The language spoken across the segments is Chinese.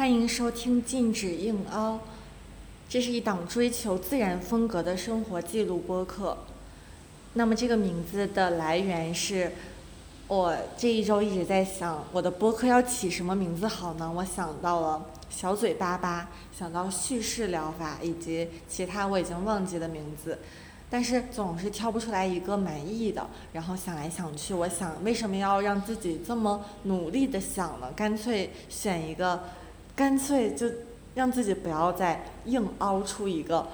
欢迎收听《禁止硬凹》，这是一档追求自然风格的生活记录播客。那么这个名字的来源是，我这一周一直在想，我的播客要起什么名字好呢？我想到了“小嘴巴巴”，想到叙事疗法以及其他我已经忘记的名字。但是总是挑不出来一个满意的，然后想来想去，我想为什么要让自己这么努力的想呢？干脆选一个，干脆就让自己不要再硬凹出一个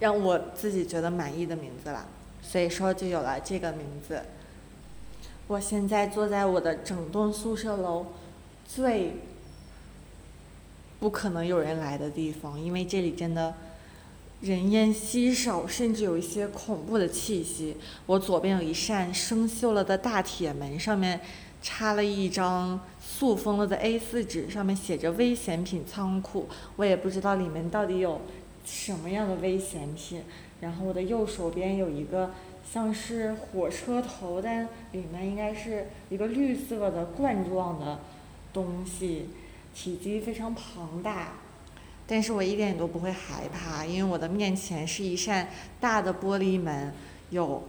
让我自己觉得满意的名字了。所以说就有了这个名字。我现在坐在我的整栋宿舍楼最不可能有人来的地方，因为这里真的。人烟稀少，甚至有一些恐怖的气息。我左边有一扇生锈了的大铁门，上面插了一张塑封了的 A4 纸，上面写着“危险品仓库”。我也不知道里面到底有什么样的危险品。然后我的右手边有一个像是火车头，但里面应该是一个绿色的罐状的东西，体积非常庞大。但是我一点都不会害怕，因为我的面前是一扇大的玻璃门，有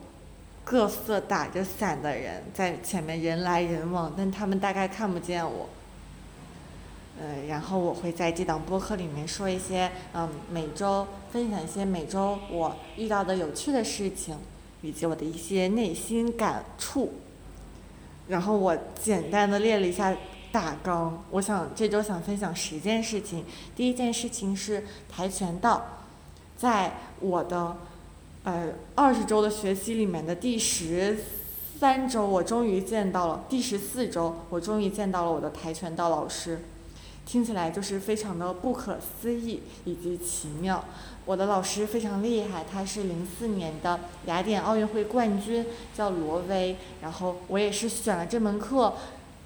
各色打着伞的人在前面人来人往，但他们大概看不见我。呃，然后我会在这档播客里面说一些，嗯，每周分享一些每周我遇到的有趣的事情，以及我的一些内心感触。然后我简单的列了一下。大纲，我想这周想分享十件事情。第一件事情是跆拳道，在我的呃二十周的学习里面的第十三周，我终于见到了第十四周，我终于见到了我的跆拳道老师，听起来就是非常的不可思议以及奇妙。我的老师非常厉害，他是零四年的雅典奥运会冠军，叫罗威。然后我也是选了这门课。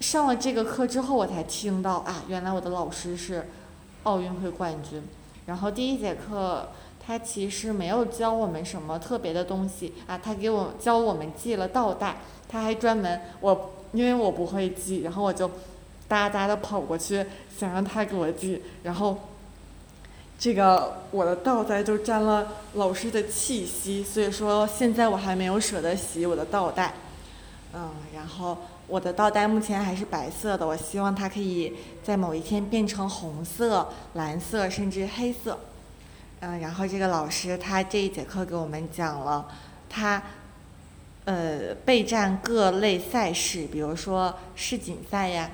上了这个课之后，我才听到啊，原来我的老师是奥运会冠军。然后第一节课，他其实没有教我们什么特别的东西啊，他给我教我们系了倒带，他还专门我因为我不会系，然后我就哒哒的跑过去想让他给我系，然后这个我的倒带就沾了老师的气息，所以说现在我还没有舍得洗我的倒带，嗯，然后。我的倒带目前还是白色的，我希望它可以在某一天变成红色、蓝色，甚至黑色。嗯，然后这个老师他这一节课给我们讲了他呃备战各类赛事，比如说世锦赛呀，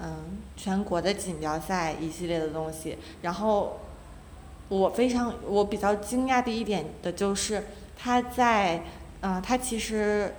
嗯，全国的锦标赛一系列的东西。然后我非常我比较惊讶的一点的就是他在嗯他其实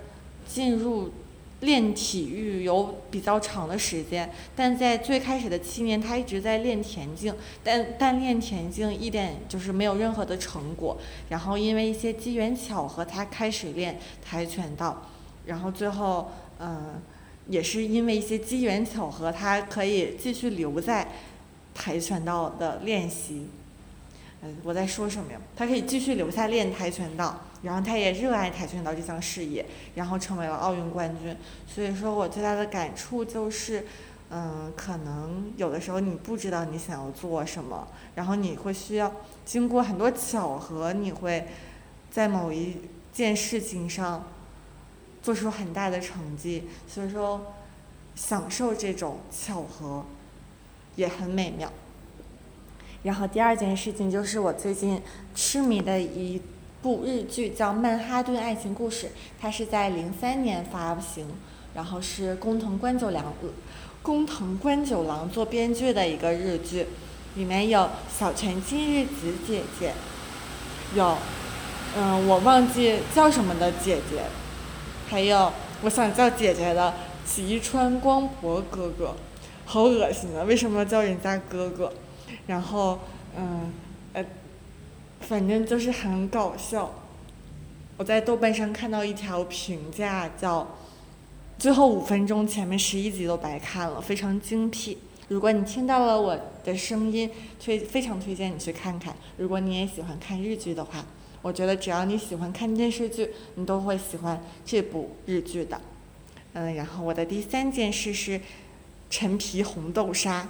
进入。练体育有比较长的时间，但在最开始的七年，他一直在练田径，但但练田径一点就是没有任何的成果。然后因为一些机缘巧合，他开始练跆拳道，然后最后嗯，也是因为一些机缘巧合，他可以继续留在跆拳道的练习。嗯，我在说什么呀？他可以继续留下练跆拳道。然后他也热爱跆拳道这项事业，然后成为了奥运冠军。所以说我最大的感触就是，嗯，可能有的时候你不知道你想要做什么，然后你会需要经过很多巧合，你会在某一件事情上做出很大的成绩。所以说，享受这种巧合也很美妙。然后第二件事情就是我最近痴迷的一。部日剧叫《曼哈顿爱情故事》，它是在零三年发行，然后是工藤官九郎，工藤官九郎做编剧的一个日剧，里面有小泉今日子姐姐，有，嗯，我忘记叫什么的姐姐，还有我想叫姐姐的吉川光博哥哥，好恶心啊！为什么要叫人家哥哥？然后，嗯，呃。反正就是很搞笑。我在豆瓣上看到一条评价，叫“最后五分钟前面十一集都白看了，非常精辟”。如果你听到了我的声音，推非常推荐你去看看。如果你也喜欢看日剧的话，我觉得只要你喜欢看电视剧，你都会喜欢这部日剧的。嗯，然后我的第三件事是陈皮红豆沙。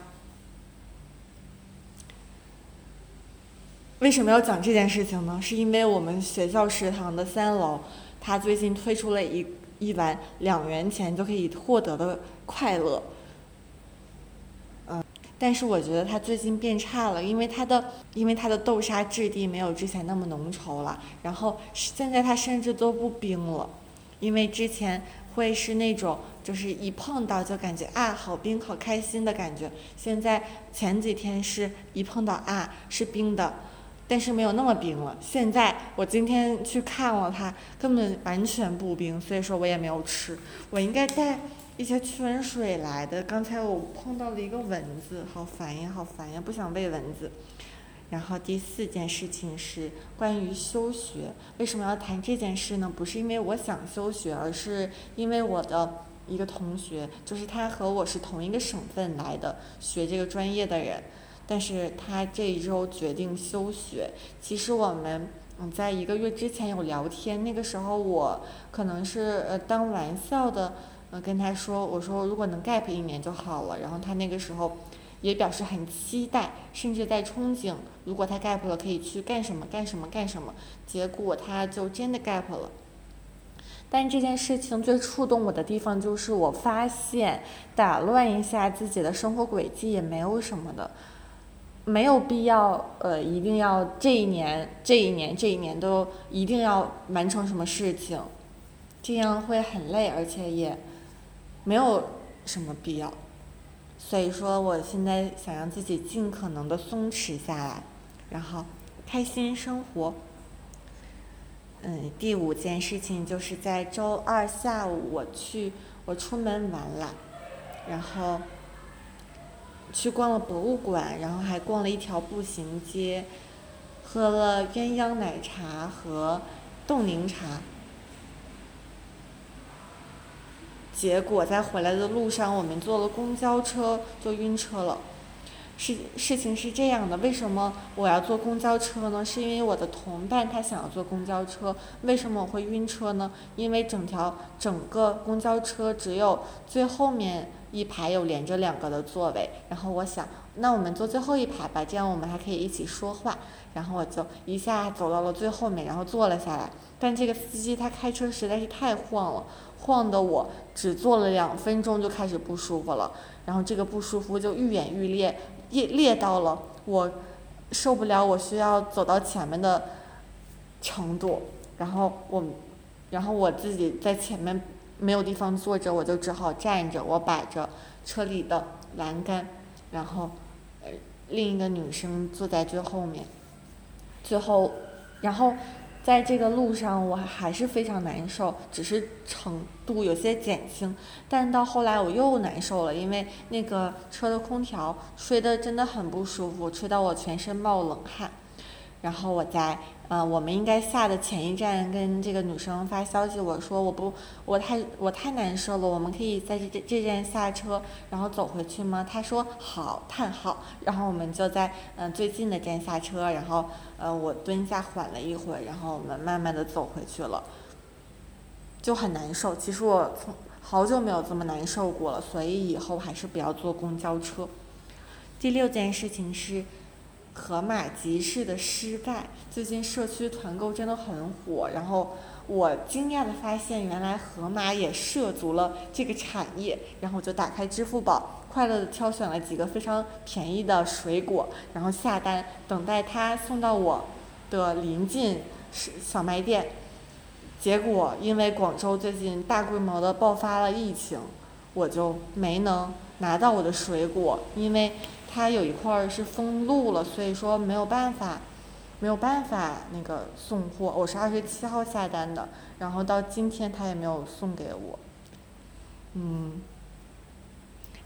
为什么要讲这件事情呢？是因为我们学校食堂的三楼，它最近推出了一一碗两元钱就可以获得的快乐。嗯，但是我觉得它最近变差了，因为它的因为它的豆沙质地没有之前那么浓稠了，然后现在它甚至都不冰了，因为之前会是那种就是一碰到就感觉啊好冰好开心的感觉，现在前几天是一碰到啊是冰的。但是没有那么冰了。现在我今天去看了它，根本完全不冰，所以说我也没有吃。我应该带一些驱蚊水来的。刚才我碰到了一个蚊子，好烦呀，好烦呀，不想喂蚊子。然后第四件事情是关于休学。为什么要谈这件事呢？不是因为我想休学，而是因为我的一个同学，就是他和我是同一个省份来的，学这个专业的人。但是他这一周决定休学。其实我们嗯，在一个月之前有聊天，那个时候我可能是呃当玩笑的，呃跟他说，我说如果能 gap 一年就好了。然后他那个时候也表示很期待，甚至在憧憬，如果他 gap 了可以去干什么干什么干什么。结果他就真的 gap 了。但这件事情最触动我的地方就是，我发现打乱一下自己的生活轨迹也没有什么的。没有必要，呃，一定要这一年、这一年、这一年都一定要完成什么事情，这样会很累，而且也没有什么必要。所以说，我现在想让自己尽可能的松弛下来，然后开心生活。嗯，第五件事情就是在周二下午，我去我出门玩了，然后。去逛了博物馆，然后还逛了一条步行街，喝了鸳鸯奶茶和冻柠茶。结果在回来的路上，我们坐了公交车就晕车了。事事情是这样的，为什么我要坐公交车呢？是因为我的同伴他想要坐公交车。为什么我会晕车呢？因为整条整个公交车只有最后面。一排有连着两个的座位，然后我想，那我们坐最后一排吧，这样我们还可以一起说话。然后我就一下走到了最后面，然后坐了下来。但这个司机他开车实在是太晃了，晃得我只坐了两分钟就开始不舒服了。然后这个不舒服就愈演愈烈，烈烈到了我受不了，我需要走到前面的程度。然后我，然后我自己在前面。没有地方坐着，我就只好站着。我摆着车里的栏杆，然后，呃，另一个女生坐在最后面。最后，然后，在这个路上我还是非常难受，只是程度有些减轻。但到后来我又难受了，因为那个车的空调吹的真的很不舒服，吹到我全身冒冷汗。然后我在。嗯，我们应该下的前一站跟这个女生发消息，我说我不，我太我太难受了，我们可以在这这站下车，然后走回去吗？她说好，叹号，然后我们就在嗯最近的站下车，然后呃我蹲下缓了一会儿，然后我们慢慢的走回去了，就很难受。其实我从好久没有这么难受过了，所以以后还是不要坐公交车。第六件事情是。盒马集市的失败，最近社区团购真的很火，然后我惊讶的发现，原来盒马也涉足了这个产业，然后我就打开支付宝，快乐的挑选了几个非常便宜的水果，然后下单，等待它送到我的临近小卖店，结果因为广州最近大规模的爆发了疫情，我就没能拿到我的水果，因为。它有一块儿是封路了，所以说没有办法，没有办法那个送货。我是二十七号下单的，然后到今天他也没有送给我。嗯。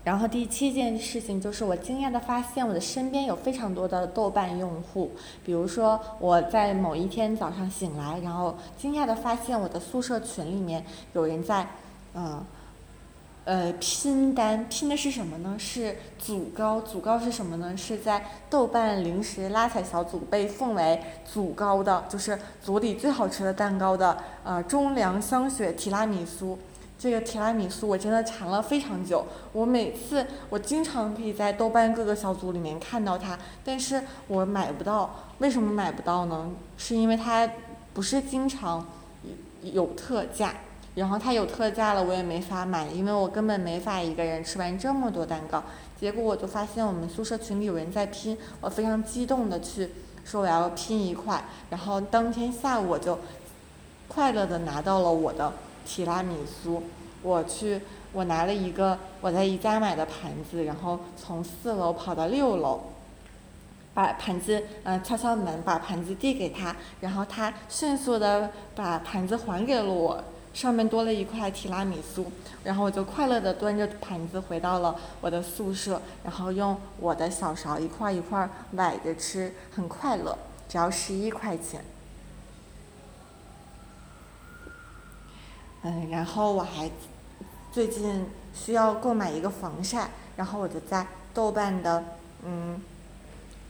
然后第七件事情就是我惊讶的发现，我的身边有非常多的豆瓣用户。比如说我在某一天早上醒来，然后惊讶的发现我的宿舍群里面有人在，嗯。呃拼单拼的是什么呢？是组高，组高是什么呢？是在豆瓣零食拉踩小组被奉为组高的，就是组里最好吃的蛋糕的呃中粮香雪提拉米苏。这个提拉米苏我真的馋了非常久，我每次我经常可以在豆瓣各个小组里面看到它，但是我买不到。为什么买不到呢？是因为它不是经常有特价，然后它有特价了我也没法买，因为我根本没法一个人吃完这么多蛋糕。结果我就发现我们宿舍群里有人在拼，我非常激动的去说我要拼一块，然后当天下午我就快乐的拿到了我的。提拉米苏，我去，我拿了一个我在宜家买的盘子，然后从四楼跑到六楼，把盘子嗯敲敲门，把盘子递给他，然后他迅速的把盘子还给了我，上面多了一块提拉米苏，然后我就快乐的端着盘子回到了我的宿舍，然后用我的小勺一块一块崴着吃，很快乐，只要十一块钱。嗯，然后我还最近需要购买一个防晒，然后我就在豆瓣的嗯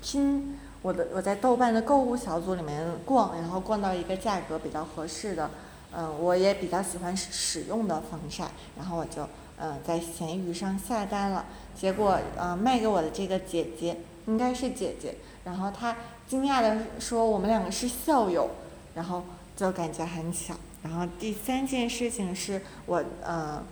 拼我的我在豆瓣的购物小组里面逛，然后逛到一个价格比较合适的，嗯，我也比较喜欢使用的防晒，然后我就嗯在闲鱼上下单了，结果嗯卖给我的这个姐姐应该是姐姐，然后她惊讶的说我们两个是校友，然后就感觉很巧。然后第三件事情是我嗯，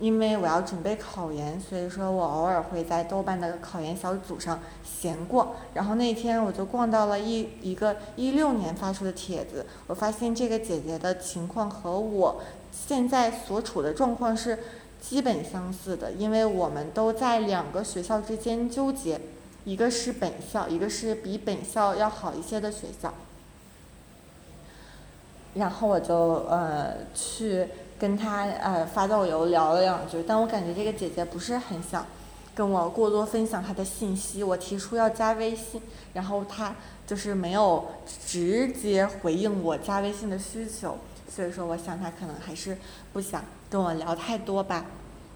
因为我要准备考研，所以说我偶尔会在豆瓣的考研小组上闲逛。然后那天我就逛到了一一个一六年发出的帖子，我发现这个姐姐的情况和我现在所处的状况是基本相似的，因为我们都在两个学校之间纠结，一个是本校，一个是比本校要好一些的学校。然后我就呃去跟她呃发导游聊了两句，但我感觉这个姐姐不是很想跟我过多分享她的信息。我提出要加微信，然后她就是没有直接回应我加微信的需求，所以说我想她可能还是不想跟我聊太多吧。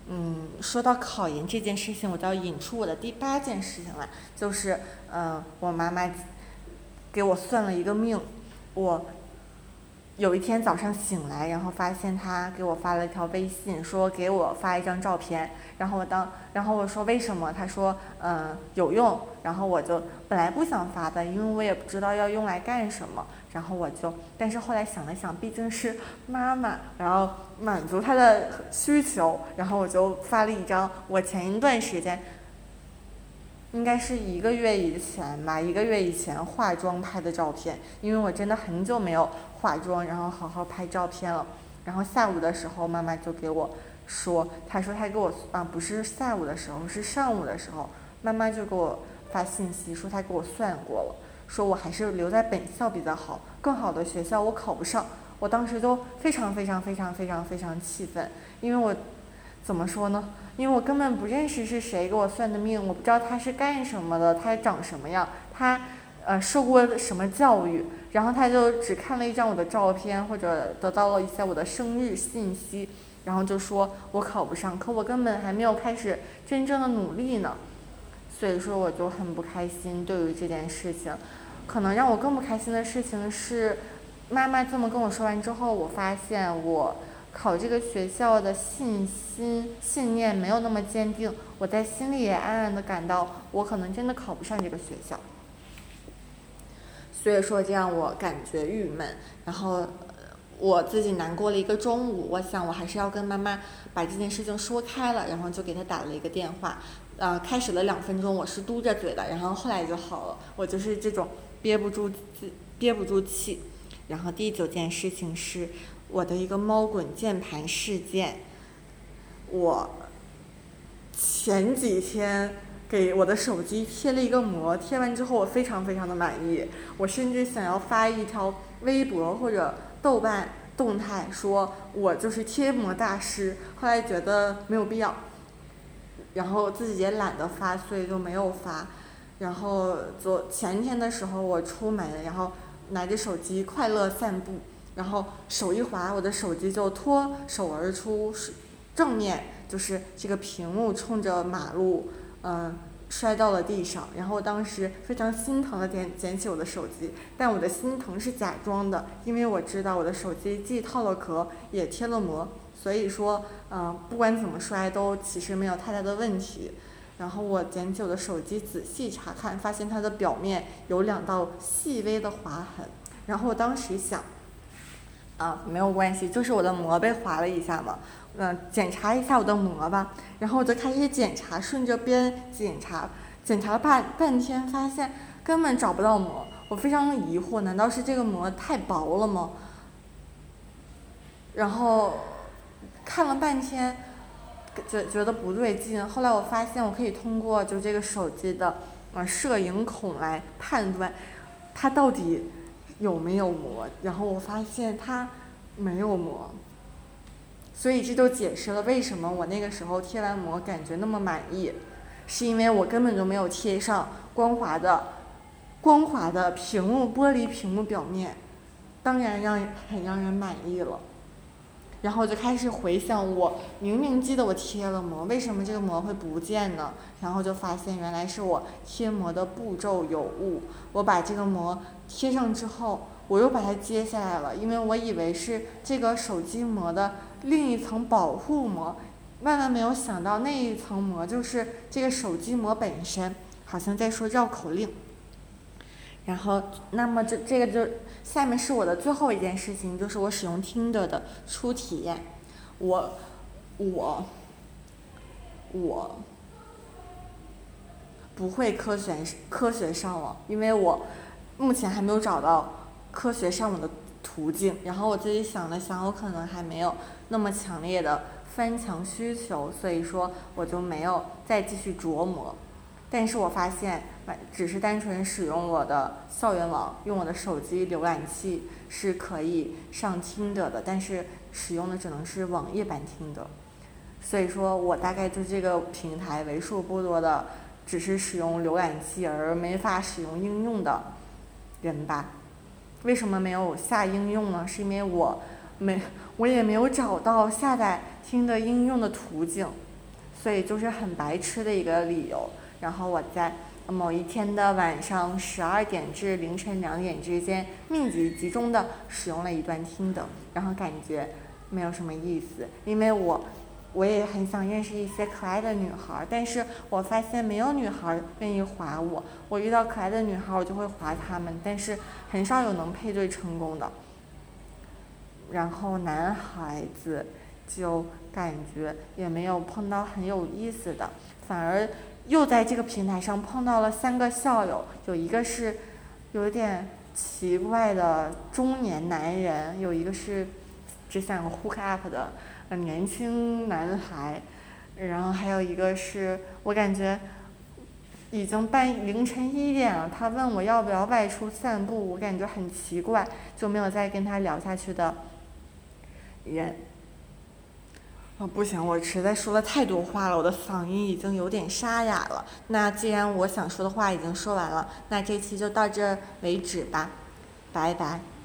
嗯，说到考研这件事情，我就要引出我的第八件事情来，就是嗯我妈妈给我算了一个命，我。有一天早上醒来，然后发现他给我发了一条微信，说给我发一张照片。然后我当，然后我说为什么？他说嗯有用。然后我就本来不想发的，因为我也不知道要用来干什么。然后我就，但是后来想了想，毕竟是妈妈，然后满足她的需求，然后我就发了一张我前一段时间。应该是一个月以前吧，一个月以前化妆拍的照片，因为我真的很久没有化妆，然后好好拍照片了。然后下午的时候，妈妈就给我说，她说她给我啊，不是下午的时候，是上午的时候，妈妈就给我发信息说她给我算过了，说我还是留在本校比较好，更好的学校我考不上。我当时都非常非常非常非常非常气愤，因为我怎么说呢？因为我根本不认识是谁给我算的命，我不知道他是干什么的，他长什么样，他呃受过什么教育，然后他就只看了一张我的照片，或者得到了一些我的生日信息，然后就说我考不上，可我根本还没有开始真正的努力呢，所以说我就很不开心。对于这件事情，可能让我更不开心的事情是，妈妈这么跟我说完之后，我发现我。考这个学校的信心信念没有那么坚定，我在心里也暗暗的感到，我可能真的考不上这个学校。所以说这让我感觉郁闷，然后我自己难过了一个中午。我想我还是要跟妈妈把这件事情说开了，然后就给她打了一个电话。呃，开始了两分钟我是嘟着嘴的，然后后来就好了。我就是这种憋不住憋不住气。然后第九件事情是。我的一个猫滚键盘事件，我前几天给我的手机贴了一个膜，贴完之后我非常非常的满意，我甚至想要发一条微博或者豆瓣动态，说我就是贴膜大师。后来觉得没有必要，然后自己也懒得发，所以就没有发。然后昨前天的时候我出门，然后拿着手机快乐散步。然后手一滑，我的手机就脱手而出，正面就是这个屏幕冲着马路，嗯，摔到了地上，然后当时非常心疼的捡捡起我的手机，但我的心疼是假装的，因为我知道我的手机既套了壳，也贴了膜，所以说，嗯，不管怎么摔都其实没有太大的问题。然后我捡起我的手机仔细查看，发现它的表面有两道细微的划痕，然后我当时想，啊，没有关系，就是我的膜被划了一下嘛。嗯，检查一下我的膜吧，然后我就开始检查，顺着边检查，检查了半半天，发现根本找不到膜，我非常疑惑，难道是这个膜太薄了吗？然后看了半天，觉觉得不对劲，后来我发现我可以通过就这个手机的呃摄影孔来判断它到底有没有膜，然后我发现它没有膜。所以这就解释了为什么我那个时候贴完膜感觉那么满意，是因为我根本就没有贴上光滑的、光滑的屏幕玻璃屏幕表面，当然让很让人满意了。然后就开始回想，我明明记得我贴了膜，为什么这个膜会不见呢？然后就发现原来是我贴膜的步骤有误，我把这个膜贴上之后，我又把它揭下来了，因为我以为是这个手机膜的。另一层保护膜，万万没有想到那一层膜就是这个手机膜本身，好像在说绕口令。然后，那么这这个就下面是我的最后一件事情，就是我使用听的的初体验。我，我，我不会科学科学上网，因为我目前还没有找到科学上网的途径。然后我自己想了想，我可能还没有。那么强烈的翻墙需求，所以说我就没有再继续琢磨。但是我发现，只是单纯使用我的校园网，用我的手机浏览器是可以上听的的，但是使用的只能是网页版听的。所以说我大概就这个平台为数不多的，只是使用浏览器而没法使用应用的人吧。为什么没有下应用呢？是因为我。没，我也没有找到下载听的应用的途径，所以就是很白痴的一个理由。然后我在某一天的晚上十二点至凌晨两点之间，密集集中的使用了一段听的，然后感觉没有什么意思，因为我我也很想认识一些可爱的女孩，但是我发现没有女孩愿意划我。我遇到可爱的女孩，我就会划她们，但是很少有能配对成功的。然后男孩子就感觉也没有碰到很有意思的，反而又在这个平台上碰到了三个校友，有一个是有点奇怪的中年男人，有一个是只想 hook up 的年轻男孩，然后还有一个是我感觉已经半凌晨一点了，他问我要不要外出散步，我感觉很奇怪，就没有再跟他聊下去的。人，哦不行，我实在说了太多话了，我的嗓音已经有点沙哑了。那既然我想说的话已经说完了，那这期就到这为止吧，拜拜。